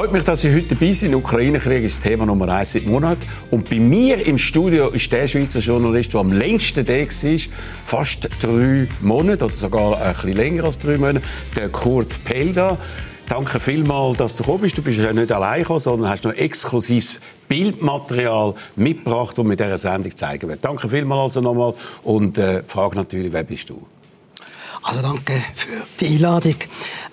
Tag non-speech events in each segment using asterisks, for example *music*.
Freut mich, dass Sie heute dabei sind. Ukraine-Krieg ist Thema Nummer eins seit Monaten. Und bei mir im Studio ist der Schweizer Journalist, der am längsten da war, fast drei Monate oder sogar ein bisschen länger als drei Monate, der Kurt Pelda. Danke vielmals, dass du gekommen bist. Du bist ja nicht allein gekommen, sondern hast noch exklusives Bildmaterial mitgebracht, das wir in dieser Sendung zeigen werden. Danke vielmals also nochmal. Und äh, die Frage natürlich, wer bist du? Also danke für die Einladung.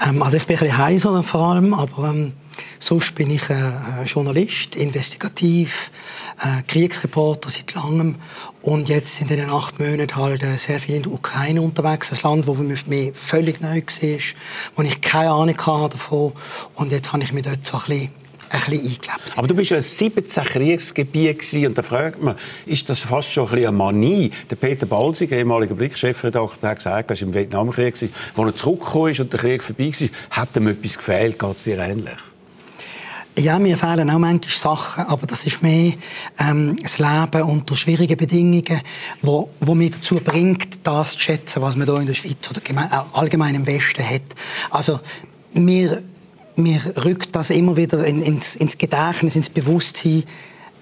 Ähm, also ich bin ein bisschen heiser vor allem, aber ähm, sonst bin ich äh, Journalist, investigativ, äh, Kriegsreporter seit langem und jetzt in den acht Monaten halt äh, sehr viel in der Ukraine unterwegs, ein Land, wo mir völlig neu war, wo ich keine Ahnung hatte davon und jetzt habe ich mich dort so ein bisschen. Aber du bist ja ein 17 Kriegsgebiet und da fragt man, ist das fast schon ein bisschen eine Manie? Der Peter Balzig, ehemaliger Blick-Chefredakteur, hat gesagt, er war im Vietnamkrieg, als er zurückgekommen ist und der Krieg vorbei war, hat ihm etwas gefehlt. Geht es dir ähnlich? Ja, mir fehlen auch manchmal Sachen, aber das ist mehr ähm, das Leben unter schwierigen Bedingungen, wo, wo mich dazu bringt, das zu schätzen, was man hier in der Schweiz oder allgemein im Westen hat. Also mir mir rückt das immer wieder in, ins, ins Gedächtnis, ins Bewusstsein,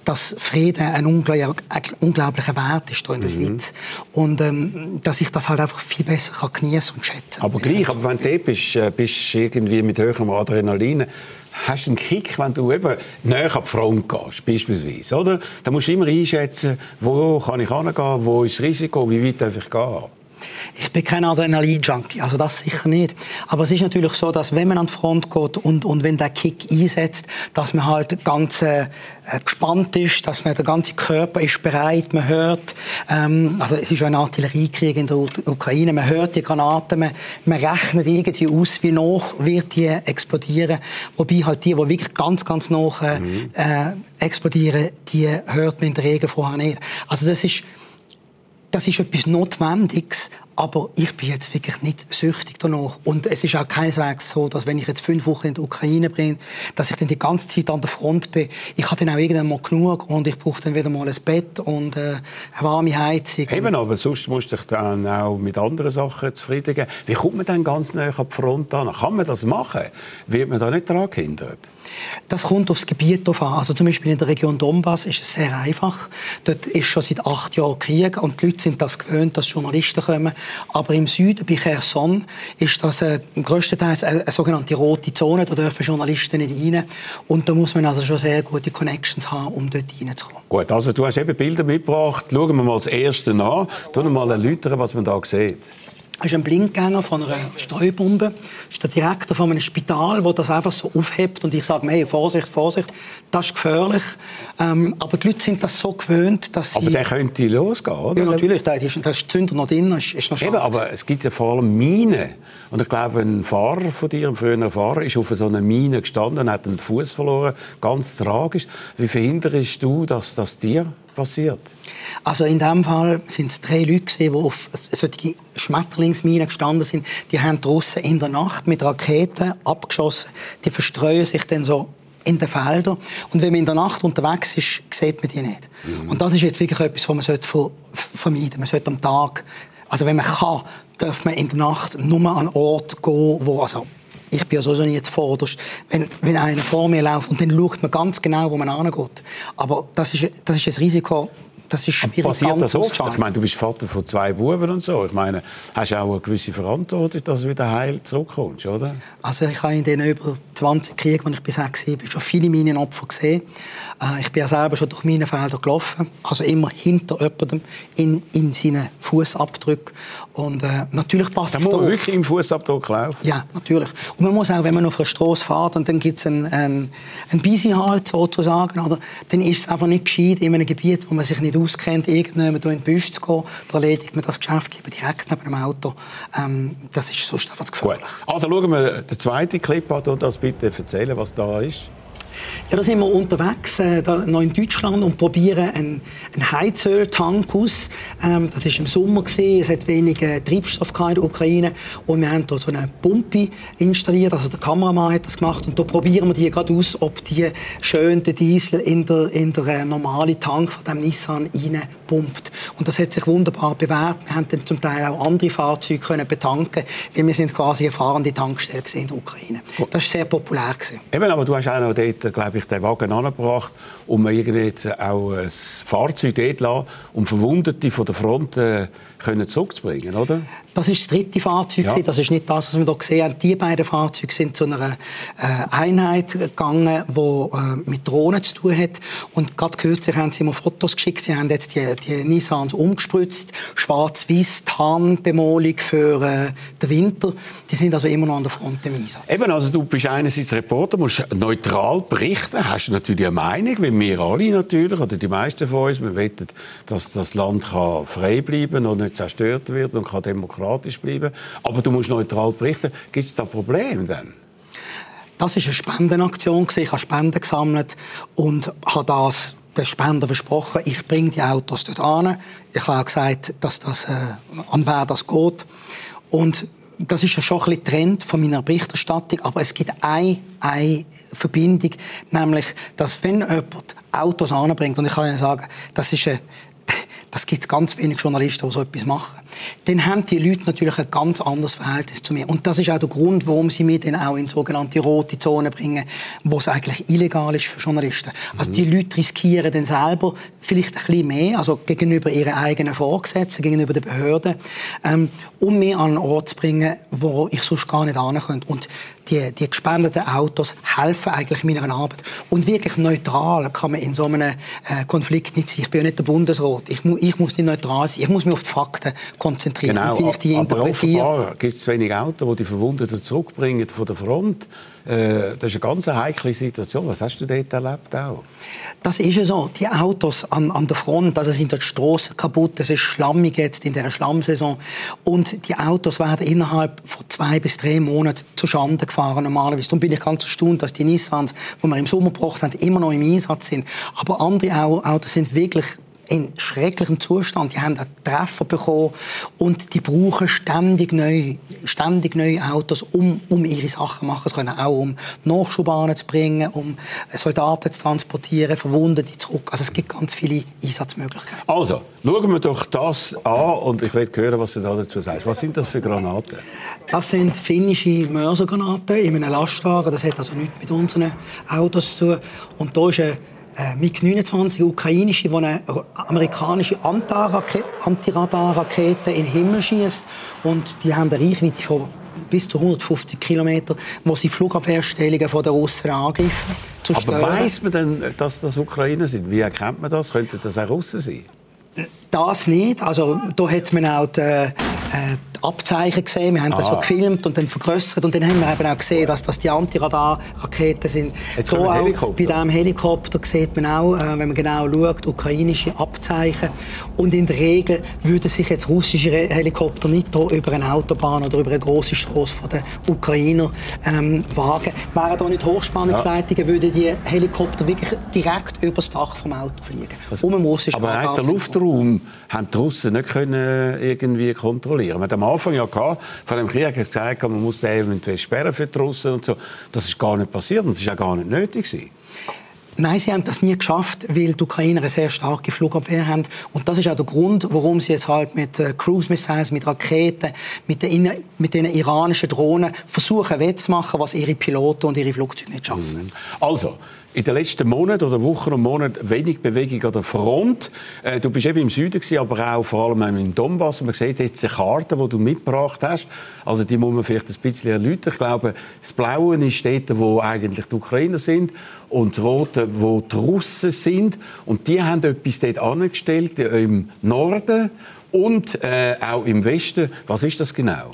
dass Frieden ein, unglaublicher Wert ist hier in der mhm. Schweiz. Und ähm, dass ich das halt einfach viel besser kann genießen und schätzen Aber gleich, aber wenn du bist, äh, bist irgendwie mit höherem Adrenalin, hast einen Kick, wenn du eben näher an die Front gehst, beispielsweise, oder? Da musst du immer einschätzen, wo kann ich hingehen, wo ist das Risiko, wie weit darf ich gehen. Ich bin kein Adrenalin-Junkie, also das sicher nicht. Aber es ist natürlich so, dass wenn man an die Front geht und, und wenn der Kick einsetzt, dass man halt ganz äh, gespannt ist, dass man, der ganze Körper ist bereit, man hört, ähm, also es ist ein Artilleriekrieg in der Ukraine, man hört die Granaten, man, man rechnet irgendwie aus, wie noch wird die explodieren, wobei halt die, die wirklich ganz, ganz noch äh, mhm. äh, explodieren, die hört man in der Regel vorher nicht. Also das ist das ist etwas Notwendiges, aber ich bin jetzt wirklich nicht süchtig danach. Und es ist auch keineswegs so, dass wenn ich jetzt fünf Wochen in die Ukraine bin, dass ich dann die ganze Zeit an der Front bin. Ich habe dann auch irgendwann mal genug und ich brauche dann wieder mal ein Bett und äh, eine warme Heizung. Eben, aber sonst musst du dich dann auch mit anderen Sachen zufrieden geben. Wie kommt man dann ganz nah an die Front an? Kann man das machen? Wird man da nicht daran gehindert? Das kommt aufs Gebiet drauf an. Also zum Beispiel in der Region Donbass ist es sehr einfach. Dort ist schon seit acht Jahren Krieg und die Leute sind das gewöhnt, dass Journalisten kommen. Aber im Süden, bei Cherson, ist das äh, größtenteils eine, eine sogenannte rote Zone. Da dürfen Journalisten nicht rein. Und da muss man also schon sehr gute Connections haben, um dort reinzukommen. Gut, also du hast eben Bilder mitgebracht. Schauen wir mal das erste an. Tun wir mal erläutern, was man da sieht. Ist ein Blindgänger von einer Streubombe. Das ist der Direktor von einem Spital, der das einfach so aufhebt. Und ich sage, hey, Vorsicht, Vorsicht, das ist gefährlich. Ähm, aber die Leute sind das so gewöhnt, dass sie... Aber der könnte losgehen, oder? Ja, natürlich. Da ist, ist Zünder noch drin, ist, ist noch Eben, aber es gibt ja vor allem Minen. Und ich glaube, ein Fahrer von dir, ein früherer Fahrer, ist auf so einer Mine gestanden, hat den Fuß verloren. Ganz tragisch. Wie verhinderst du, dass das dir passiert? Also in dem Fall sind es drei Leute, die auf solche Schmetterlingsminen gestanden sind. Die haben draussen in der Nacht mit Raketen abgeschossen. Die verstreuen sich dann so in den Feldern. Und wenn man in der Nacht unterwegs ist, sieht man die nicht. Mhm. Und das ist jetzt wirklich etwas, was man vermeiden sollte. Man sollte am Tag, also wenn man kann, darf man in der Nacht nur an einen Ort gehen, wo, also ich bin ja sowieso nicht zuvorderst, wenn, wenn einer vor mir läuft und dann schaut man ganz genau, wo man angeht. Aber das ist, das ist ein Risiko, das ist schwierig Passiert das oft? Ich meine, du bist Vater von zwei Buben und so. Ich meine, hast du auch eine gewisse Verantwortung, dass du wieder heil zurückkommst, oder? Also ich habe in den über 20 Kriegen, die ich bisher gesehen habe, schon viele Minenopfer gesehen. Äh, ich bin ja selber schon durch Minenfelder gelaufen, also immer hinter jemandem in, in seinen Fußabdrücken. Und äh, natürlich passt da muss man wirklich im Fußabdruck laufen? Ja, natürlich. Und man muss auch, wenn man auf einer Straße fährt und dann gibt es einen, einen, einen Beisihalt sozusagen, oder, dann ist es einfach nicht gescheit, in einem Gebiet, wo man sich nicht auskennt, irgendjemand in den Büsch zu gehen, da erledigt man das Geschäft lieber direkt neben dem Auto. Ähm, das ist sonst einfach gefährlich. Gut. Also schauen wir den zweiten Clip an und das bitte erzählen, was da ist. Ja, da sind wir unterwegs, äh, da, noch in Deutschland und probieren einen, einen Heizöltank aus. Ähm, das war im Sommer, gewesen. es hat wenig äh, Treibstoff in der Ukraine und wir haben da so eine Pumpe installiert, also der Kameramann hat das gemacht und da probieren wir die gerade aus, ob die schön den Diesel in der, in der äh, normalen Tank von dem Nissan rein gepumpt. Und das hat sich wunderbar bewährt. Wir haben dann zum Teil auch andere Fahrzeuge können betanken, weil wir sind quasi eine fahrende Tankstelle in der Ukraine. Das war sehr populär. Gewesen. Eben, aber du hast auch noch dort, glaube ich, den Wagen angebracht, um irgendwie auch ein Fahrzeug dort lassen, um Verwundete von der Front äh, können zurückzubringen, oder? Das ist das dritte Fahrzeug. Ja. Das ist nicht das, was wir hier gesehen haben. Die beiden Fahrzeuge sind zu einer äh, Einheit gegangen, die äh, mit Drohnen zu tun hat. Und gerade kürzlich haben sie mir Fotos geschickt. Sie haben jetzt die, die Nissans umgespritzt. Schwarz-Weiß, Tarnbemalung für äh, den Winter. Die sind also immer noch an der Front im Einsatz. Eben, also du bist einerseits Reporter, musst neutral berichten. Hast natürlich eine Meinung, wie wir alle natürlich, oder die meisten von uns. Wir wollen, dass das Land kann frei bleiben und nicht zerstört wird und kann demokratisch bleiben. Aber du musst neutral berichten. Gibt es da Probleme dann? Das war eine Spendenaktion. Ich habe Spenden gesammelt und habe das den Spender versprochen, ich bringe die Autos dort an. Ich habe auch gesagt, dass das, äh, an wer das geht. Und das ist ja schon ein bisschen Trend von meiner Berichterstattung, aber es gibt eine, eine Verbindung, nämlich, dass wenn jemand Autos anbringt, und ich kann ja sagen, das ist eine das gibt ganz wenige Journalisten, die so etwas machen. Dann haben die Leute natürlich ein ganz anderes Verhältnis zu mir. Und das ist auch der Grund, warum sie mich dann auch in sogenannte rote Zonen bringen, wo es eigentlich illegal ist für Journalisten. Also die Leute riskieren dann selber vielleicht ein bisschen mehr, also gegenüber ihren eigenen Vorgesetzten, gegenüber den Behörden, ähm, um mich an einen Ort zu bringen, wo ich sonst gar nicht hin könnte. Und die, die gespendeten Autos helfen eigentlich meiner Arbeit. Und wirklich neutral kann man in so einem äh, Konflikt nicht sein. Ich bin ja nicht der Bundesrat. Ich, mu ich muss nicht neutral sein. Ich muss mich auf die Fakten konzentrieren. Genau, und ich die aber offenbar gibt es zu wenig Autos, die die Verwundeten zurückbringen von der Front. Äh, das ist eine ganz heikle Situation. Was hast du dort erlebt auch? Das ist ja so. Die Autos an, an der Front, also sind die Straßen kaputt, es ist schlammig jetzt in der Schlammsaison. Und die Autos werden innerhalb von zwei bis drei Monaten zu Schande gefahren normalerweise. Darum bin ich ganz erstaunt, dass die Nissans, die wir im Sommer gebraucht haben, immer noch im Einsatz sind. Aber andere Autos sind wirklich in schrecklichem Zustand. Die haben einen Treffer bekommen und die brauchen ständig neue, ständig neue Autos, um, um ihre Sachen machen zu können. Auch um Nachschubbahnen zu bringen, um Soldaten zu transportieren, Verwundete zurück. Also es gibt ganz viele Einsatzmöglichkeiten. Also, schauen wir doch das an und ich will hören, was du dazu sagst. Was sind das für Granaten? Das sind finnische Mörsergranaten in einem Lastwagen. Das hat also nichts mit unseren Autos zu tun. Und da ist eine MiG-29 ukrainische, die eine amerikanische Antiradarrakete in den Himmel schießt und die haben eine Reichweite von bis zu 150 Kilometer, wo sie Flugabwehrstellungen von den Russen angreifen. Aber weiß man denn, dass das Ukrainer sind? Wie erkennt man das? Könnte das auch Russen sein? Das nicht. Also da hat man auch die, äh, Abzeichen gesehen. Wir haben das so gefilmt und dann vergrößert und dann haben wir eben auch gesehen, dass das die Antiradarraketen sind. Jetzt so auch bei diesem Helikopter sieht man auch, äh, wenn man genau schaut, ukrainische Abzeichen. Und in der Regel würden sich jetzt russische Helikopter nicht hier über eine Autobahn oder über eine große Straße von den Ukrainer ähm, wagen. Wären hier nicht Hochspannungsleitungen, ja. würden die Helikopter wirklich direkt über das Dach vom Auto fliegen. Also, um aber heisst, der Luftraum haben die Russen nicht können irgendwie kontrollieren. Man Anfang ja gehabt, von dem Krieg gesagt, man muss eventuell sperren für die Russen und so. Das ist gar nicht passiert und das ist auch gar nicht nötig gewesen. Nein, sie haben das nie geschafft, weil die Ukrainer eine sehr starke Flugabwehr haben. Und das ist auch der Grund, warum sie jetzt halt mit äh, Cruise Missiles, mit Raketen, mit den, mit den iranischen Drohnen versuchen wettzumachen, was ihre Piloten und ihre Flugzeuge nicht schaffen. Mhm. Also, in den letzten Monaten oder Wochen und Monaten wenig Bewegung an der Front. Äh, du bist eben im Süden gewesen, aber auch vor allem im Donbass. man sieht jetzt eine Karte, die du mitgebracht hast. Also die muss man vielleicht ein bisschen erläutern. Ich glaube, das Blaue ist dort, wo eigentlich die Ukrainer sind und das Rote, wo die Russen sind. Und die haben etwas dort angestellt im Norden und äh, auch im Westen. Was ist das genau?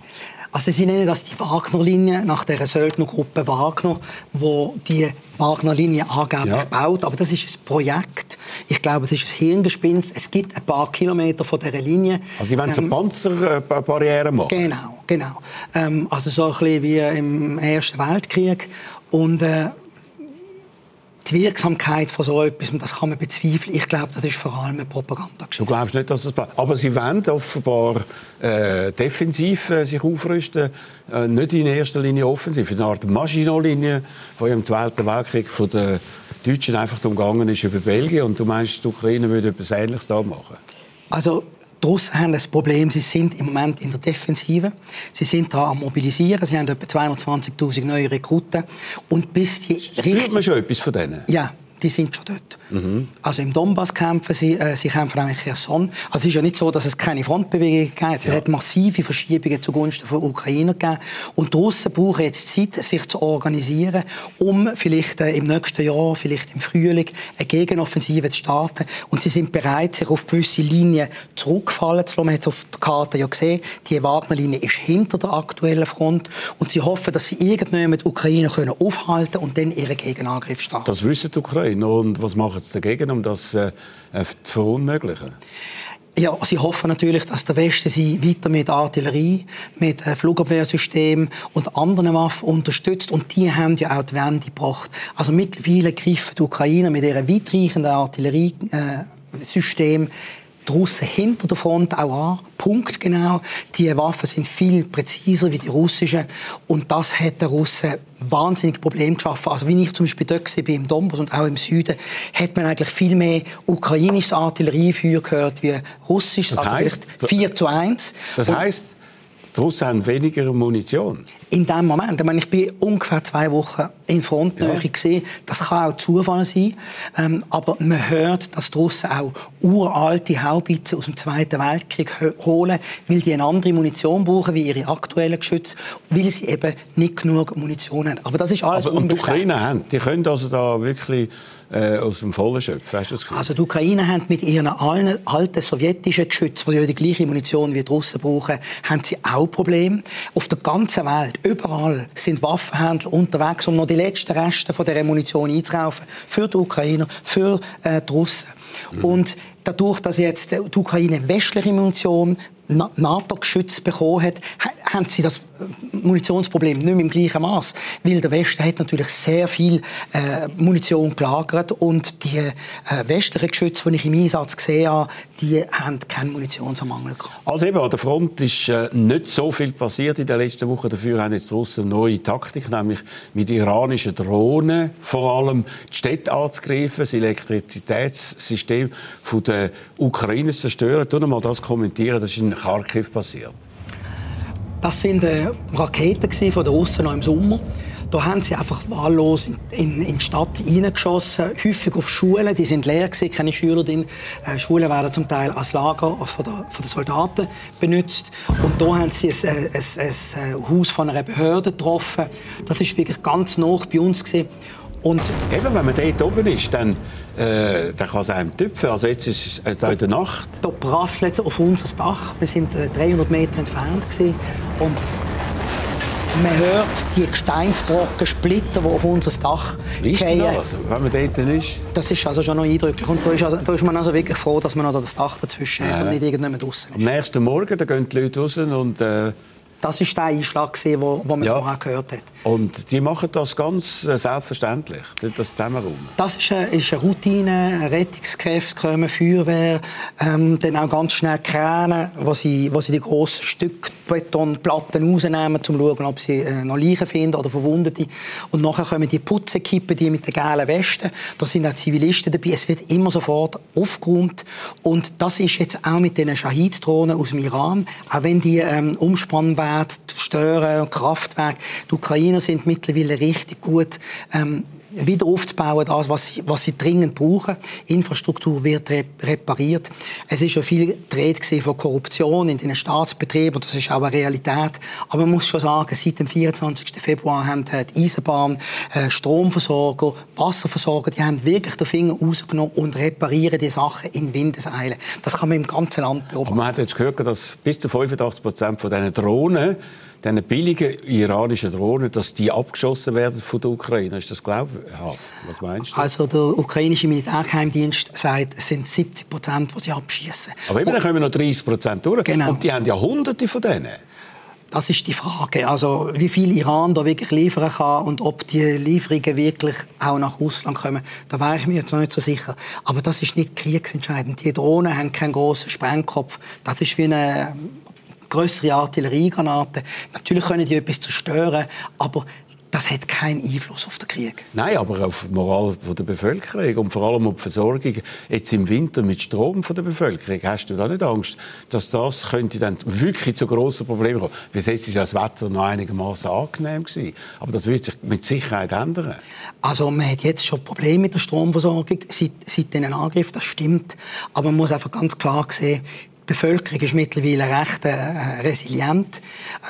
Also sie nennen das die Wagner-Linie nach der Söldnergruppe Wagner, wo die Wagner-Linie angeblich ja. baut. Aber das ist ein Projekt. Ich glaube, es ist ein Hirngespinst. Es gibt ein paar Kilometer von dieser Linie. Also sie wollen ähm, so Panzerbarrieren machen? Genau, genau. Ähm, also so ein bisschen wie im Ersten Weltkrieg. Und äh, die Wirksamkeit von so etwas, das kann man bezweifeln. Ich glaube, das ist vor allem eine Propaganda. Du glaubst nicht, dass es Aber sie wollen offenbar äh, defensiv äh, sich aufrüsten, äh, nicht in erster Linie offensiv. Eine Art Maginot-Linie, die im Zweiten Weltkrieg von den Deutschen einfach umgangen ist über Belgien. Und du meinst, die Ukraine würde etwas Ähnliches da machen? Also die Russen haben das Problem, sie sind im Moment in der Defensive. Sie sind daran am Mobilisieren. Sie haben etwa 220.000 neue Rekruten. Und bis die Spürt man schon etwas von denen? Ja, die sind schon dort. Mhm. Also im Donbass kämpfen sie, äh, sie kämpfen auch in Cherson. Also es ist ja nicht so, dass es keine Frontbewegungen gibt. Es ja. hat massive Verschiebungen zugunsten der Ukrainer gegeben. Und die Russen brauchen jetzt Zeit, sich zu organisieren, um vielleicht äh, im nächsten Jahr, vielleicht im Frühling, eine Gegenoffensive zu starten. Und sie sind bereit, sich auf gewisse Linien zurückfallen zu lassen. Man hat es auf der Karte ja gesehen, die Wagner-Linie ist hinter der aktuellen Front. Und sie hoffen, dass sie irgendwann die Ukrainer können aufhalten und dann ihren Gegenangriff starten. Das wissen die Ukrainer. Und was machen Sie dagegen, um das äh, zu verunmöglichen? Ja, sie hoffen natürlich, dass der Westen sie weiter mit Artillerie, mit äh, Flugabwehrsystemen und anderen Waffen unterstützt. Und die haben ja auch die Wende gebracht. Also mittlerweile greifen die Ukrainer mit ihren weitreichenden Artilleriesystemen die Russen hinter der Front auch an, punktgenau. Die Waffen sind viel präziser wie die russischen und das hat den Russen wahnsinnig Problem geschaffen. Also wie ich zum Beispiel dort war, im Donbass und auch im Süden, hat man eigentlich viel mehr ukrainisches Artilleriefeuer gehört wie russisches. Das also heißt, 4 zu 1. Das heißt, die Russen haben weniger Munition? In dem Moment. Ich, meine, ich bin ungefähr zwei Wochen in Frontnähe ja. gesehen. Das kann auch Zufall sein. Ähm, aber man hört, dass die Russen auch uralte Haubitzen aus dem Zweiten Weltkrieg holen, weil die eine andere Munition brauchen wie ihre aktuellen Geschütze, weil sie eben nicht genug Munition haben. Aber das ist alles aber, Und die Ukrainer haben, die können also da wirklich äh, aus dem Vollen schöpfen, hast du das Also die Ukrainer haben mit ihren alten sowjetischen Geschützen, die ja die gleiche Munition wie die Russen brauchen, haben sie auch Probleme. Auf der ganzen Welt Überall sind Waffenhändler unterwegs, um noch die letzten Reste von dieser Munition einzukaufen. Für die Ukrainer, für äh, die Russen. Mhm. Und dadurch, dass jetzt die Ukraine westliche Munition NATO-Geschütz bekommen hat, haben sie das Munitionsproblem nicht mehr im gleichen Maß, weil der Westen hat natürlich sehr viel äh, Munition gelagert und die äh, westlichen Geschütze, die ich im Einsatz gesehen habe, die haben keinen Munitionsmangel gehabt. Also eben, an der Front ist äh, nicht so viel passiert in den letzten Wochen. Dafür haben jetzt die Russen neue Taktik, nämlich mit iranischen Drohnen vor allem die Städte anzugreifen, das Elektrizitätssystem der Ukraine zu zerstören. Tu mal das kommentieren, das ist in Kharkiv passiert. Das sind äh, Raketen von den Russen noch im Sommer. Da haben sie einfach wahllos in, in, in die Stadt hineingeschossen, häufig auf Schulen, die sind leer gewesen, keine Schüler drin. Äh, Schulen werden zum Teil als Lager von, der, den Soldaten benutzt. Und da haben sie ein, ein, ein, ein Haus von einer Behörde getroffen. Das ist wirklich ganz nah bei uns gewesen. Und Eben, wenn man dort oben ist, dann, äh, dann kann es einem tüpfen. Also jetzt ist es äh, in der Nacht. Da prasselt es auf unser Dach. Wir sind äh, 300 Meter entfernt gewesen. und man hört die Gesteinsbrocken splittern, die auf unser Dach Wie ist das, wenn man dort ist? Das ist also schon noch eindrücklich. Und da ist, also, da ist man also wirklich froh, dass man noch das Dach dazwischen hat und nicht irgendjemand draußen Am nächsten Morgen da gehen die Leute raus und... Äh das war der Einschlag, den man ja. vorher gehört hat. Und die machen das ganz äh, selbstverständlich, das Zusammenräumen? Das ist eine, ist eine Routine. Rettungskräfte kommen, Feuerwehr, ähm, dann auch ganz schnell Kräne, wo sie, wo sie die grossen Stücke Betonplatten rausnehmen, um zu schauen, ob sie äh, noch Leichen finden oder Verwundete. Und nachher kommen die Putzenkippen, die mit den gelben Westen. Da sind auch Zivilisten dabei. Es wird immer sofort aufgeräumt. Und das ist jetzt auch mit den Shahid-Drohnen aus dem Iran. Auch wenn die ähm, Umspannwerte stören, Kraftwerke. Die Ukrainer sind mittlerweile richtig gut ähm, wieder aufzubauen, das, was sie, was sie dringend brauchen. Infrastruktur wird repariert. Es ist ja viel gedreht von Korruption in den Staatsbetrieben das ist auch eine Realität. Aber man muss schon sagen, seit dem 24. Februar haben die Eisenbahn, äh, Stromversorger, Wasserversorger, die haben wirklich den Finger rausgenommen und reparieren die Sachen in Windeseile. Das kann man im ganzen Land beobachten. Aber man hat jetzt gehört, dass bis zu 85 Prozent von diesen Drohnen diese billigen iranischen Drohnen, dass die abgeschossen werden von der Ukraine. Ist das glaubhaft? Was meinst du? Also der ukrainische Militärgeheimdienst sagt, es sind 70 Prozent, die sie abschießen. Aber eben, dann kommen noch 30 Prozent durch. Genau. Und die haben ja Hunderte von denen. Das ist die Frage. Also, wie viel Iran da wirklich liefern kann und ob die Lieferungen wirklich auch nach Russland kommen, da wäre ich mir jetzt noch nicht so sicher. Aber das ist nicht kriegsentscheidend. Die Drohnen haben keinen großen Sprengkopf. Das ist wie eine größere Artilleriegranaten. Natürlich können die etwas zerstören, aber das hat keinen Einfluss auf den Krieg. Nein, aber auf die Moral der Bevölkerung und vor allem auf die Versorgung jetzt im Winter mit Strom von der Bevölkerung. Hast du da nicht Angst, dass das könnte dann wirklich zu grossen Problemen kommen? Bis jetzt ist das Wetter noch einigermaßen angenehm gewesen, aber das wird sich mit Sicherheit ändern. Also man hat jetzt schon Probleme mit der Stromversorgung seit, seit diesen Angriff, das stimmt. Aber man muss einfach ganz klar sehen, Bevölkerung ist mittlerweile recht äh, resilient.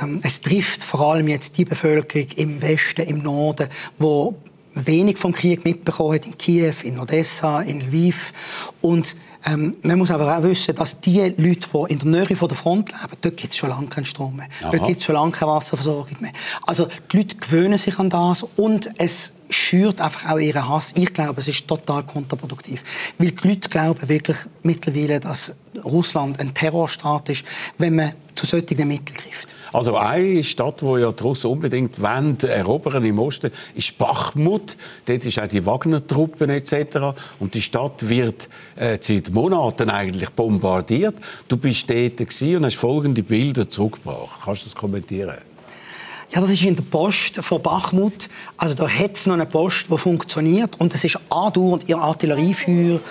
Ähm, es trifft vor allem jetzt die Bevölkerung im Westen, im Norden, wo wenig vom Krieg mitbekommen hat, in Kiew, in Odessa, in Lviv. Und ähm, man muss aber auch wissen, dass die Leute, die in der Nähe von der Front leben, dort gibt es schon lange keinen Strom mehr. Aha. Dort gibt es schon lange keine Wasserversorgung mehr. Also die Leute gewöhnen sich an das und es schürt einfach auch ihren Hass. Ich glaube, es ist total kontraproduktiv. Weil die Leute glauben wirklich mittlerweile, dass Russland ein Terrorstaat ist, wenn man zu solchen Mitteln greift. Also eine Stadt, wo ja die Russen unbedingt wollen, erobern im Osten, ist Bachmut. Dort ist auch die Wagner-Truppen etc. Und die Stadt wird äh, seit Monaten eigentlich bombardiert. Du bist dort und hast folgende Bilder zurückgebracht. Kannst du das kommentieren? Ja, das ist in der Post von Bachmut. Also da hat es noch eine Post, die funktioniert. Und es ist andauernd ihr Artilleriefeuer.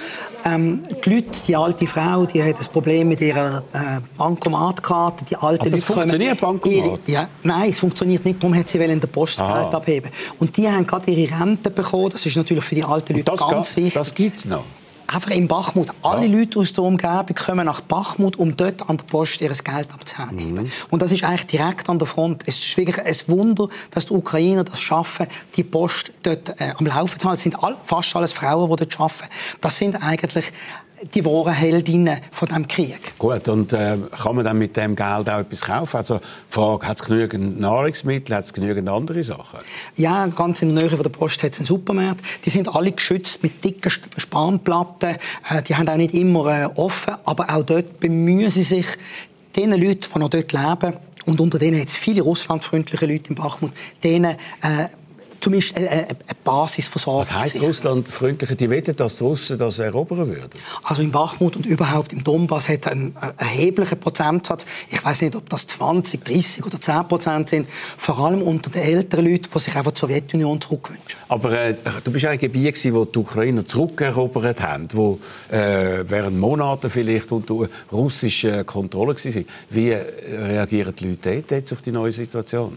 Ähm, die Leute, die alte Frau, die hat ein Problem mit ihrer äh, Bankomatkarte. Die alte Aber Leute funktioniert Bankomat? Ihre, ja, nein, es funktioniert nicht. Darum hat sie in der Post Geld abheben. Und die haben gerade ihre Rente bekommen. Das ist natürlich für die alten Leute ganz wichtig. Das gibt es noch? Einfach in Bachmut. Alle ja. Leute aus der Umgebung kommen nach Bachmut, um dort an der Post ihr Geld abzuheben. Mhm. Und das ist eigentlich direkt an der Front. Es ist wirklich ein Wunder, dass die Ukrainer das schaffen, die Post dort äh, am Laufen zu halten. Es sind all, fast alles Frauen, die dort arbeiten. Das sind eigentlich die wahren Heldinnen von dem Krieg. Gut, und äh, kann man dann mit dem Geld auch etwas kaufen? Also die Frage, hat es genügend Nahrungsmittel, hat es genügend andere Sachen? Ja, ganz in der Nähe von der Post hat es einen Supermarkt. Die sind alle geschützt mit dicken Spanplatten. Äh, die haben auch nicht immer äh, offen, aber auch dort bemühen sie sich, den Leuten, die noch dort leben, und unter denen hat es viele russlandfreundliche Leute in Bachmut, denen äh, zumindest eine, eine Basisversorgung. Was heisst Russland freundlicher? Die wette, dass die Russen das erobern würden? Also in Bachmut und überhaupt im Donbass hat es einen erheblichen Prozentsatz. Ich weiß nicht, ob das 20, 30 oder 10 Prozent sind. Vor allem unter den älteren Leuten, die sich einfach die Sowjetunion zurückwünschen. Aber äh, du bist ein Gebiet, wo die Ukrainer zurückerobert haben, wo äh, während Monaten vielleicht unter russischer Kontrolle waren. Wie reagieren die Leute jetzt auf die neue Situation?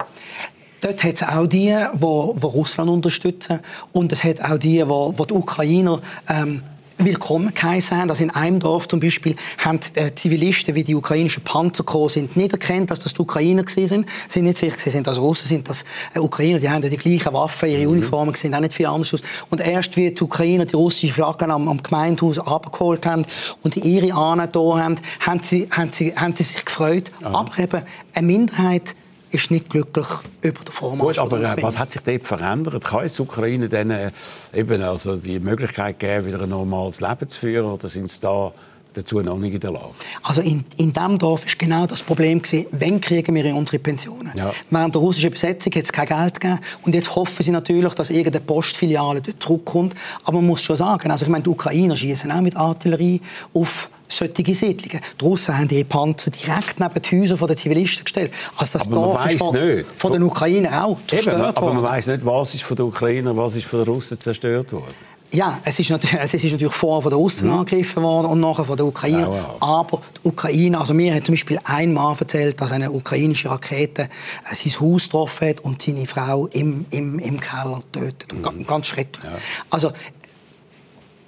Dort hat es auch die, die, die Russland unterstützen. Und es hat auch die, die, die, die Ukrainer ähm, willkommen geheißen haben. Also in einem Dorf zum Beispiel haben äh, Zivilisten, wie die ukrainischen Panzer gekommen sind, nicht erkannt, dass das die Ukrainer gewesen sind. Sie sind nicht sicher sind das Russen, sind das äh, Ukrainer. Die haben die gleichen Waffen, ihre mhm. Uniformen sehen auch nicht viel anders aus. Und erst wie die Ukrainer die russischen Flaggen am, am Gemeindehaus abgeholt haben und ihre Ahnen da haben, haben sie, haben sie, haben sie sich gefreut. Aha. Aber eben eine Minderheit ist nicht glücklich über den Vormarsch. Gut, aber äh, was hat sich dort verändert? Kann jetzt Ukraine dann äh, eben also die Möglichkeit geben, wieder ein normales Leben zu führen, oder sind sie da dazu noch nicht in der Lage? Also in, in diesem Dorf war genau das Problem gewesen, wann kriegen wir unsere Pensionen? Ja. Während der russischen Besetzung hat es kein Geld gegeben und jetzt hoffen sie natürlich, dass irgendeine Postfiliale dort zurückkommt. Aber man muss schon sagen, also ich meine, die Ukrainer schießen auch mit Artillerie auf solche Siedlungen. Die Russen haben ihre Panzer direkt neben die Häuser der Zivilisten gestellt. Also das aber Dorf ist von, nicht. von den Ukrainern auch zerstört Eben, aber worden. Aber man weiß nicht, was ist von den Ukrainern, was ist von den Russen zerstört worden. Ja, es ist natürlich, *laughs* es ist natürlich vorher von den Russen mhm. angegriffen worden und nachher von der Ukraine. Ja, ja. Aber die Ukraine, also mir hat zum Beispiel ein Mann erzählt, dass eine ukrainische Rakete äh, sein Haus getroffen hat und seine Frau im, im, im Keller tötet. Mhm. Ganz schrecklich. Ja. Also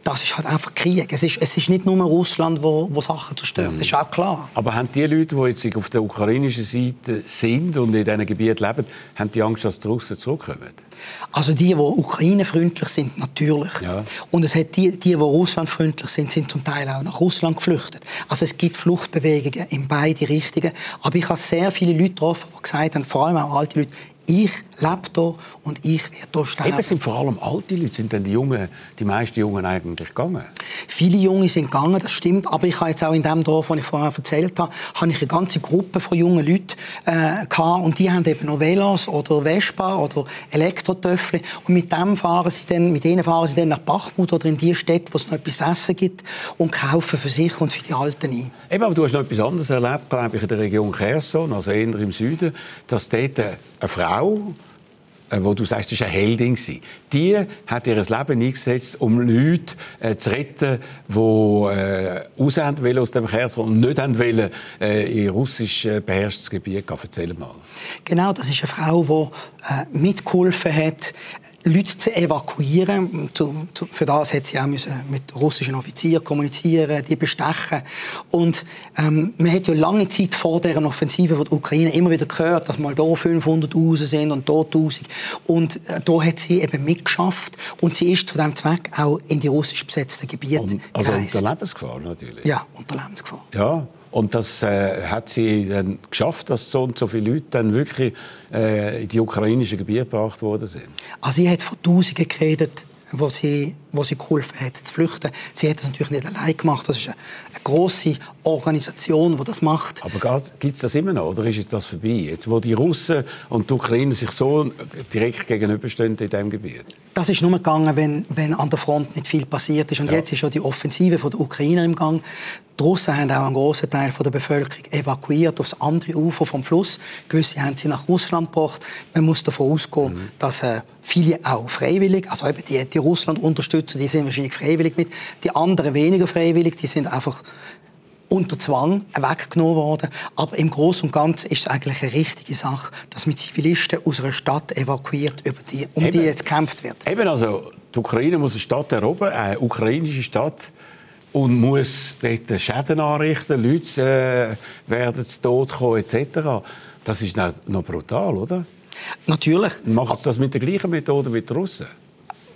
das ist halt einfach Krieg. Es ist, es ist nicht nur Russland, wo, wo Sachen zerstört. Mhm. Das ist auch klar. Aber haben die Leute, die jetzt auf der ukrainischen Seite sind und in diesen Gebieten leben, haben die Angst, dass die Russen zurückkommen? Also die, die ukrainefreundlich sind, natürlich. Ja. Und es hat die, die, die russlandfreundlich sind, sind zum Teil auch nach Russland geflüchtet. Also es gibt Fluchtbewegungen in beide Richtungen. Aber ich habe sehr viele Leute getroffen, die gesagt haben, vor allem auch alte Leute, ich lebe hier und ich werde hier sterben. Eben sind vor allem alte Leute, sind denn die Jungen, die meisten Jungen eigentlich gegangen? Viele Junge sind gegangen, das stimmt. Aber ich habe jetzt auch in dem Dorf, das ich vorher erzählt habe, habe ich eine ganze Gruppe von jungen Leuten äh, gehabt, und die haben eben noch Velos oder Vespa oder Elektrotöffel und mit dem fahren sie dann, mit denen fahren sie dann nach Bachmut oder in die Städte, wo es noch etwas zu essen gibt und kaufen für sich und für die Alten ein. Eben, aber du hast noch etwas anderes erlebt, glaube ich, in der Region Cherson, also eher im Süden, dass dort eine Frau äh, wo du sagst, das war eine Heldin. Die hat ihr Leben eingesetzt, um Leute äh, zu retten, die äh, raus wollen aus dem Kerl und nicht wollen, äh, in russisch äh, beherrschtes Gebiet gehen. Erzähl mal. Genau, das ist eine Frau, die äh, mitgeholfen hat, Leute zu evakuieren. Zu, zu, für das hat sie auch müssen mit russischen Offizieren kommunizieren, die bestechen. Und ähm, man hat ja lange Zeit vor deren Offensive von der Ukraine immer wieder gehört, dass mal da 500 raus sind und dort 1000. Und äh, da hat sie eben mitgeschafft und sie ist zu diesem Zweck auch in die russisch besetzten Gebiete und, Also gereist. unter Lebensgefahr natürlich. Ja, unter Lebensgefahr. Ja. Und das äh, hat sie dann geschafft, dass so und so viele Leute dann wirklich äh, in die ukrainischen Gebiete gebracht worden sind. Also sie hat von Tausenden geredet, wo sie, wo sie geholfen hat, zu flüchten. Sie hat das natürlich nicht allein gemacht. Das ist eine, eine große Organisation, die das macht. Aber gibt es das immer noch, oder ist jetzt das vorbei? Jetzt, wo die Russen und die Ukrainer sich so direkt gegenüberstehen in diesem Gebiet? Das ist nur gegangen, wenn, wenn an der Front nicht viel passiert ist. Und ja. jetzt ist schon die Offensive von der Ukrainer im Gang. Die Russen haben auch einen großen Teil der Bevölkerung evakuiert aufs andere Ufer vom Fluss. Gewisse haben sie nach Russland gebracht. Man muss davon ausgehen, mhm. dass äh, viele auch freiwillig, also eben die, die Russland unterstützen, die sind wahrscheinlich freiwillig mit. Die anderen weniger freiwillig, die sind einfach unter Zwang weggenommen worden. Aber im Großen und Ganzen ist es eigentlich eine richtige Sache, dass mit Zivilisten aus einer Stadt evakuiert, über die, um Eben. die jetzt gekämpft wird. Eben, also die Ukraine muss eine Stadt erobern, eine ukrainische Stadt und muss dort Schäden anrichten, Leute äh, werden zu Tod kommen etc. Das ist noch brutal, oder? Natürlich. Machen Sie das mit der gleichen Methode wie die Russen?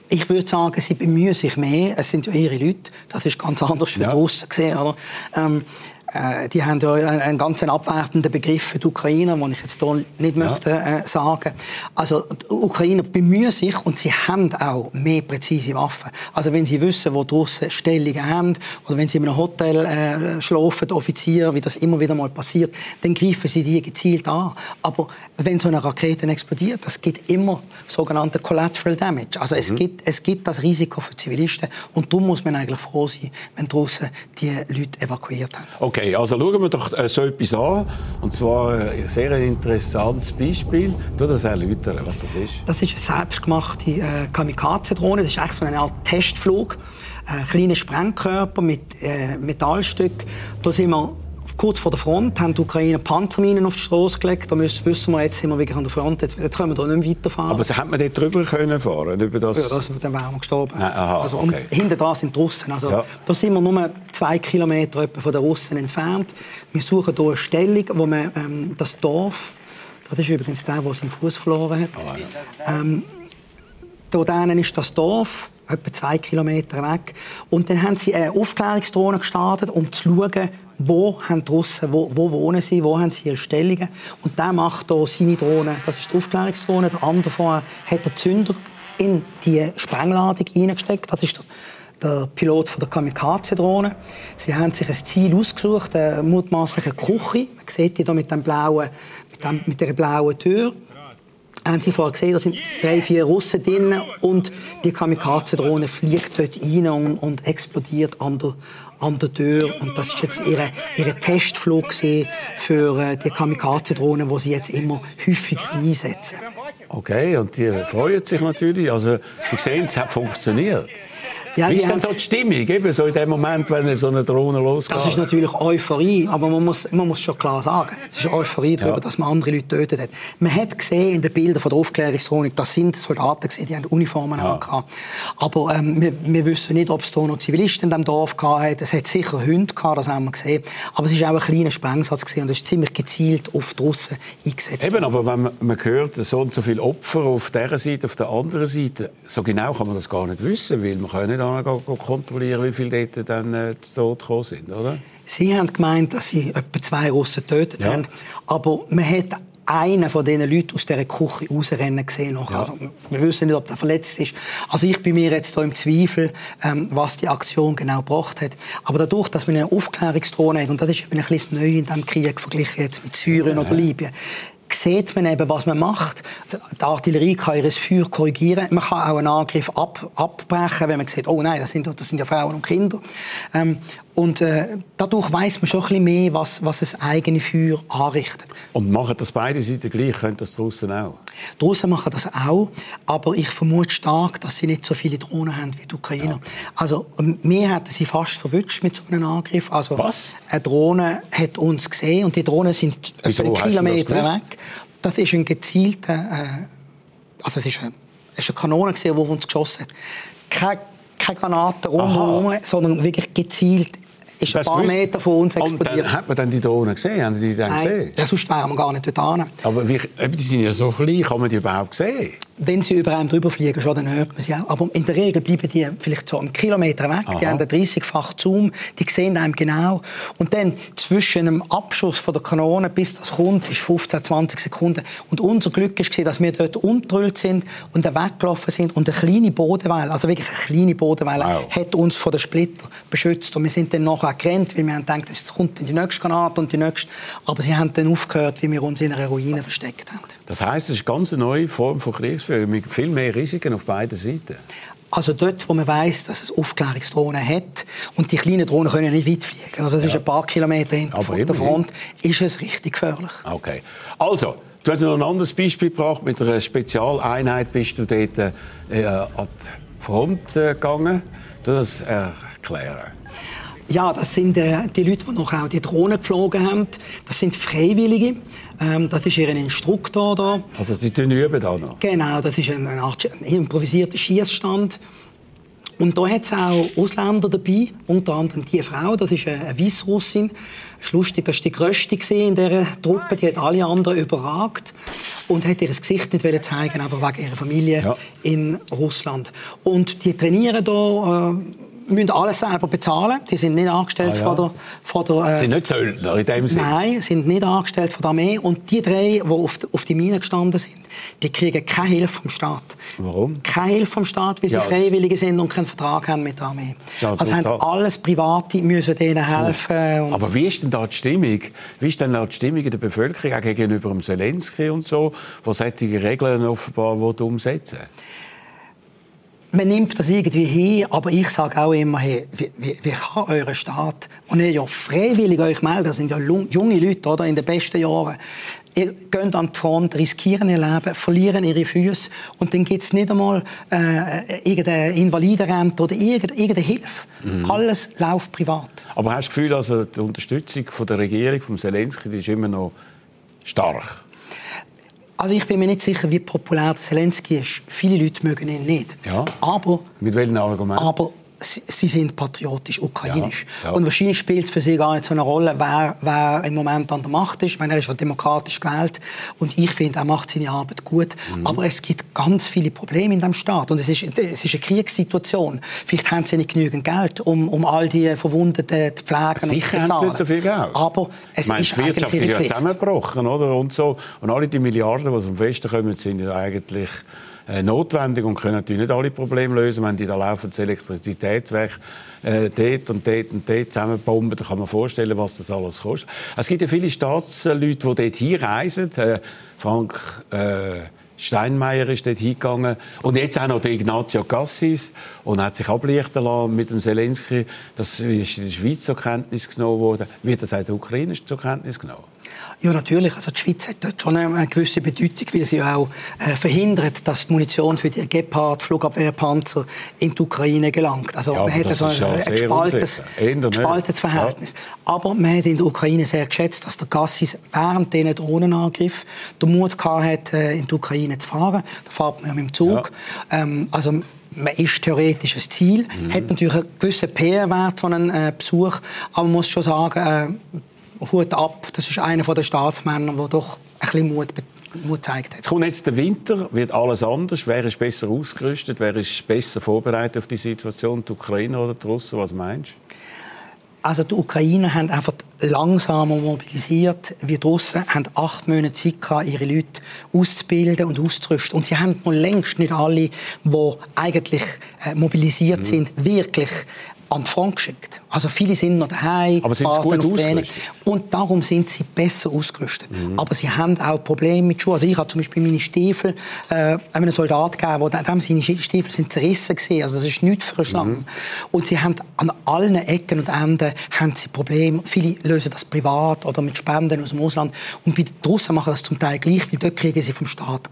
Ich würde sagen, sie bemühen sich mehr. Es sind ja ihre Leute. Das ist ganz anders wie ja. draussen gesehen. Oder? Ähm, äh, die haben ja einen ganz abwertenden Begriff für die Ukrainer, den ich jetzt hier nicht ja. möchte äh, sagen. Also die Ukrainer bemühen sich und sie haben auch mehr präzise Waffen. Also wenn sie wissen, wo die Russen Stellungen haben oder wenn sie in einem Hotel äh, schlafen, Offiziere, wie das immer wieder mal passiert, dann greifen sie die gezielt an. Aber wenn so eine Rakete explodiert, das gibt immer sogenannte Collateral Damage. Also mhm. es, gibt, es gibt das Risiko für Zivilisten und darum muss man eigentlich froh sein, wenn die Russen die Leute evakuiert haben. Okay. Okay, also schauen wir doch äh, so etwas an. Und zwar ein sehr interessantes Beispiel. Du das erläutern, was das ist. Das ist eine selbstgemachte äh, Kamikaze-Drohne. Das ist eigentlich so eine Art Testflug. Ein kleiner Sprengkörper mit äh, Metallstück. Da sind wir kurz vor der Front haben die Ukrainer Panzerminen auf die Straße gelegt. Da müssen, wissen wir, jetzt sind wir wirklich an der Front. Jetzt, jetzt können wir da nicht mehr weiterfahren. Aber so man dort drüber können fahren über das? Ja, das, dann wären wir gestorben. Nein, aha, also, okay. und hinter dran sind die Russen. Also, ja. Da sind wir nur zwei Kilometer von den Russen entfernt. Wir suchen hier eine Stellung, wo man ähm, das Dorf, das ist übrigens der, der seinen Fuß verloren hat. Oh, ja. ähm, da ist das Dorf etwa zwei Kilometer weg. Und dann haben sie eine Aufklärungsdrohne gestartet, um zu schauen, wo haben die Russen, wo, wo wohnen sie, wo haben sie ihre Stellungen. Und der macht hier seine Drohne, das ist die Aufklärungsdrohne. Der andere vorher hat den Zünder in die Sprengladung hineingesteckt. Das ist der, Pilot von der Kamikaze-Drohne. Sie haben sich ein Ziel ausgesucht, eine mutmaßliche Küche. Man sieht die hier mit, dem blauen, mit, dem, mit der blauen Tür haben Sie vorher gesehen, da sind drei, vier Russen drin und die Kamikaze-Drohne fliegt dort rein und, und explodiert an der, an der Tür. Und das ist jetzt ihre, ihre Testflug für äh, die Kamikaze-Drohne, die sie jetzt immer häufiger einsetzen. Okay, und die freuen sich natürlich. Also, die sehen, es hat funktioniert. Ja, Wie ist denn so die Stimmung, eben so in dem Moment, wenn so eine Drohne losgeht? Das ist natürlich Euphorie, aber man muss, man muss schon klar sagen, es ist Euphorie darüber, ja. dass man andere Leute tötet hat. Man hat gesehen in den Bildern von der Aufklärungsdrohung, das sind Soldaten gesehen, die haben Uniformen ja. angehabt. Aber ähm, wir, wir wissen nicht, ob es da noch Zivilisten in diesem Dorf gab. Es hat sicher Hunde gehabt, das haben wir gesehen. Aber es ist auch ein kleiner Sprengsatz gesehen und es ist ziemlich gezielt auf die Russen eingesetzt. Eben, aber wenn man, man hört, so und so viele Opfer auf dieser Seite, auf der anderen Seite, so genau kann man das gar nicht wissen, weil man kann nicht kontrollieren, wie viele dort dann äh, zu Tod gekommen sind, oder? Sie haben gemeint, dass sie etwa zwei Russen getötet ja. haben, aber man hat einen von diesen Leuten aus dieser Küche rausrennen gesehen. Ja. Also, wir wissen nicht, ob der verletzt ist. Also ich bin mir jetzt hier im Zweifel, ähm, was die Aktion genau gebracht hat. Aber dadurch, dass man eine Aufklärungsdrohne hat, und das ist ein bisschen neu in diesem Krieg verglichen jetzt mit Syrien ja. oder Libyen, sieht man eben, was man macht. Die Artillerie kann ihr Feuer korrigieren. Man kann auch einen Angriff ab, abbrechen, wenn man sieht, oh nein, das sind, das sind ja Frauen und Kinder. Ähm, Und äh, dadurch weiß man schon ein bisschen mehr, was, was das eigene Feuer anrichtet. Und machen das beide Seiten gleich? Können das draußen auch? Draußen machen das auch, aber ich vermute stark, dass sie nicht so viele Drohnen haben wie die Ukrainer. Ja. Also wir hätten sie fast verwünscht mit so einem Angriff. Also was? Eine Drohne hat uns gesehen und die Drohnen sind Wieso? einen Kilometer weg. Das ist ein gezielter, äh, also es ist eine, es ist eine Kanone die auf uns geschossen hat. Keine, keine Granaten rundherum, sondern wirklich gezielt ist ein paar. Meter von uns explodiert. Und dann hat man dann die Drohnen gesehen? Haben die dann Nein, gesehen? Ja, sonst wären wir gar nicht dort hin. Aber wie, die sind ja so klein, kann man die überhaupt sehen? Wenn sie über einem drüber fliegen, schon, dann hört man sie auch. Aber in der Regel bleiben die vielleicht so einen Kilometer weg. Aha. Die haben einen 30-fach Zoom, die sehen einem genau. Und dann zwischen dem Abschuss von der Kanone bis das kommt, ist 15, 20 Sekunden. Und unser Glück ist, dass wir dort umtrüllt sind und dann weggelaufen sind. Und eine kleine Bodenwelle, also wirklich eine kleine Bodenwelle, wow. hat uns von den Splitter beschützt. Und wir sind dann nachher gerannt, weil wir haben gedacht, jetzt kommt die nächste Granate und die nächste. Aber sie haben dann aufgehört, wie wir uns in einer Ruine versteckt haben. Das heißt, es ist eine ganz neue Form von Kriegsführung mit viel mehr Risiken auf beiden Seiten. Also dort, wo man weiß, dass es Aufklärungsdrohnen hat und die kleinen Drohnen können nicht weit fliegen. Also es ja. ist ein paar Kilometer hinter der Front, ist es richtig gefährlich. Okay. Also, du hast noch ein anderes Beispiel gebracht. Mit einer Spezialeinheit bist du dort äh, an die Front äh, gegangen. Das erklären. Ja, das sind äh, die Leute, die noch auch die Drohnen geflogen haben. Das sind Freiwillige. Ähm, das ist ihr Instruktor da. Also sie üben da noch? Genau, das ist ein, ein improvisierter Schießstand. Und da hat es auch Ausländer dabei, unter anderem die Frau, das ist eine Weißrussin. Es ist lustig, das war die grösste in dieser Truppe, die hat alle anderen überragt und hat ihr Gesicht nicht zeigen, einfach wegen ihrer Familie ja. in Russland. Und die trainieren da äh, müssen alles selber bezahlen. Die sind nicht angestellt ah, ja. von der... Von der äh, sind nicht Söldner in dem Sinne? Nein, sind nicht angestellt von der Armee. Und die drei, die auf, auf die Mine gestanden sind, die kriegen keine Hilfe vom Staat. Warum? Keine Hilfe vom Staat, weil sie ja, Freiwillige sind und keinen Vertrag haben mit der Armee. Ja, also haben alles Private, müssen denen helfen. Aber wie ist denn da die Stimmung? Wie ist denn da die Stimmung in der Bevölkerung auch gegenüber dem Zelensky und so, wo solche Regeln offenbar umsetzen will? Man nimmt das irgendwie hin, aber ich sage auch immer, hey, wie, wie, wie kann euer Staat, und ihr ja freiwillig euch meldet, das sind ja junge Leute, oder, in den besten Jahren, ihr geht an die Front, riskieren ihr Leben, verlieren ihre Füße und dann gibt es nicht einmal äh, irgendeine Invalidenrente oder irgendeine, irgendeine Hilfe. Mhm. Alles läuft privat. Aber hast du das Gefühl, also die Unterstützung von der Regierung, von Zelensky, die ist immer noch stark? Also ich bin mir nicht sicher, wie populär Zelensky ist. Viele Leute mögen ihn nicht. Ja. Aber, Mit welchen Argumenten? Aber sie sind patriotisch, ukrainisch. Ja, ja. Und wahrscheinlich spielt es für sie gar nicht so eine Rolle, wer, wer im Moment an der Macht ist. Ich meine, er ist ja demokratisch gewählt und ich finde, er macht seine Arbeit gut. Mhm. Aber es gibt ganz viele Probleme in dem Staat und es ist, es ist eine Kriegssituation. Vielleicht haben sie nicht genügend Geld, um, um all die Verwundeten zu pflegen Sicher und zu haben sie nicht so viel Geld. Aber es meine, ist die Wirtschaft ist ja zusammengebrochen, oder? Und, so. und alle die Milliarden, die dem Westen kommen, sind ja eigentlich notwendig und können natürlich nicht alle Probleme lösen. Wenn die da laufen, das Elektrizitätswerk äh, dort und dort und dort zusammenbomben, dann kann man vorstellen, was das alles kostet. Es gibt ja viele Staatsleute, die dort hinreisen. Äh, Frank äh, Steinmeier ist dort hingegangen. Und jetzt auch noch der Ignazio Cassis und hat sich ablichten lassen mit dem Zelensky. Das ist in der Schweiz zur Kenntnis genommen worden. Wird das auch der Ukraine zur Kenntnis genommen? Ja, natürlich. Also die Schweiz hat dort schon eine gewisse Bedeutung, weil sie auch äh, verhindert, dass die Munition für die Gepard-Flugabwehrpanzer in die Ukraine gelangt. Also ja, man hat so ein, ein gespaltenes, gespaltenes Verhältnis. Ja. Aber man hat in der Ukraine sehr geschätzt, dass der Gassis während diesen Drohnenangriff den Mut hatte, äh, in die Ukraine zu fahren. Da fährt man ja mit dem Zug. Ja. Ähm, also man ist theoretisch ein Ziel, mhm. hat natürlich einen gewissen PR-Wert, so einen äh, Besuch, aber man muss schon sagen, äh, Hut ab. Das ist einer der Staatsmänner, der doch ein bisschen Mut Mut zeigt. Jetzt kommt jetzt der Winter, wird alles anders. Wer ist besser ausgerüstet? Wer ist besser vorbereitet auf die Situation? Die Ukraine oder die Russen? Was meinst du? Also die Ukrainer haben einfach langsamer mobilisiert, wie die Russen haben acht Monate Zeit gehabt, ihre Leute auszubilden und auszurüsten. Und sie haben noch längst nicht alle, die eigentlich äh, mobilisiert mhm. sind, wirklich an die Front geschickt. Also viele sind noch daheim, aber sind sie gut ausgerüstet? Und darum sind sie besser ausgerüstet. Mhm. Aber sie haben auch Probleme mit Schuhen. Also ich habe zum Beispiel meine Stiefel äh, einem Soldat gegeben, wo dem seine Stiefel sind zerrissen gewesen. Also das ist nichts für eine Schlange. Mhm. Und sie haben an allen Ecken und Enden haben sie Probleme. Viele lösen das privat oder mit Spenden aus dem Ausland. Und bei den Russen machen das zum Teil gleich, weil dort kriegen sie vom Staat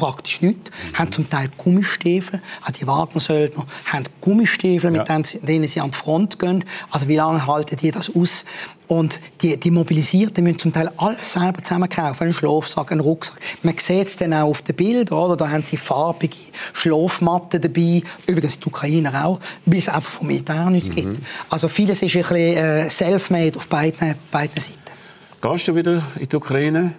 praktisch nichts, mhm. haben zum Teil Gummistiefel, auch die Wagner-Söldner haben Gummistiefel, ja. mit denen sie an die Front gehen. Also wie lange halten die das aus? Und die, die Mobilisierten müssen zum Teil alles selber zusammen kaufen, einen Schlafsack, einen Rucksack. Man sieht es dann auch auf den Bildern, oder? da haben sie farbige Schlafmatten dabei, übrigens die Ukrainer auch, weil es einfach vom Militär nichts mhm. gibt. Also vieles ist ein bisschen äh, self-made auf beiden, beiden Seiten. Gehst du wieder in die Ukraine?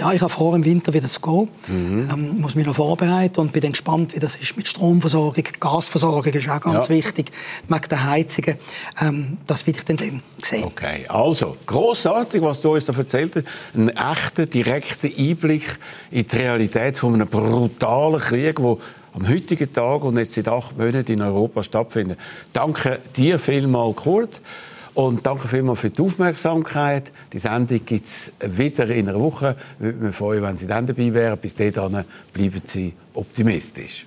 Ja, ich habe vor, im Winter wieder zu gehen. Mhm. Ähm, muss mich noch vorbereiten und bin dann gespannt, wie das ist mit Stromversorgung. Gasversorgung ist auch ganz ja. wichtig, wegen der Heizungen. Ähm, das will ich dann, dann sehen. Okay, also, grossartig, was du uns da erzählt hast. Ein echter, direkter Einblick in die Realität von einem brutalen Krieg, der am heutigen Tag und jetzt seit acht Monaten in Europa stattfindet. Danke dir vielmals, Kurt. Und danke vielmals für die Aufmerksamkeit. Die Sendung gibt es wieder in einer Woche. Ich würde mich freuen, wenn Sie dann dabei wären. Bis dahin bleiben Sie optimistisch.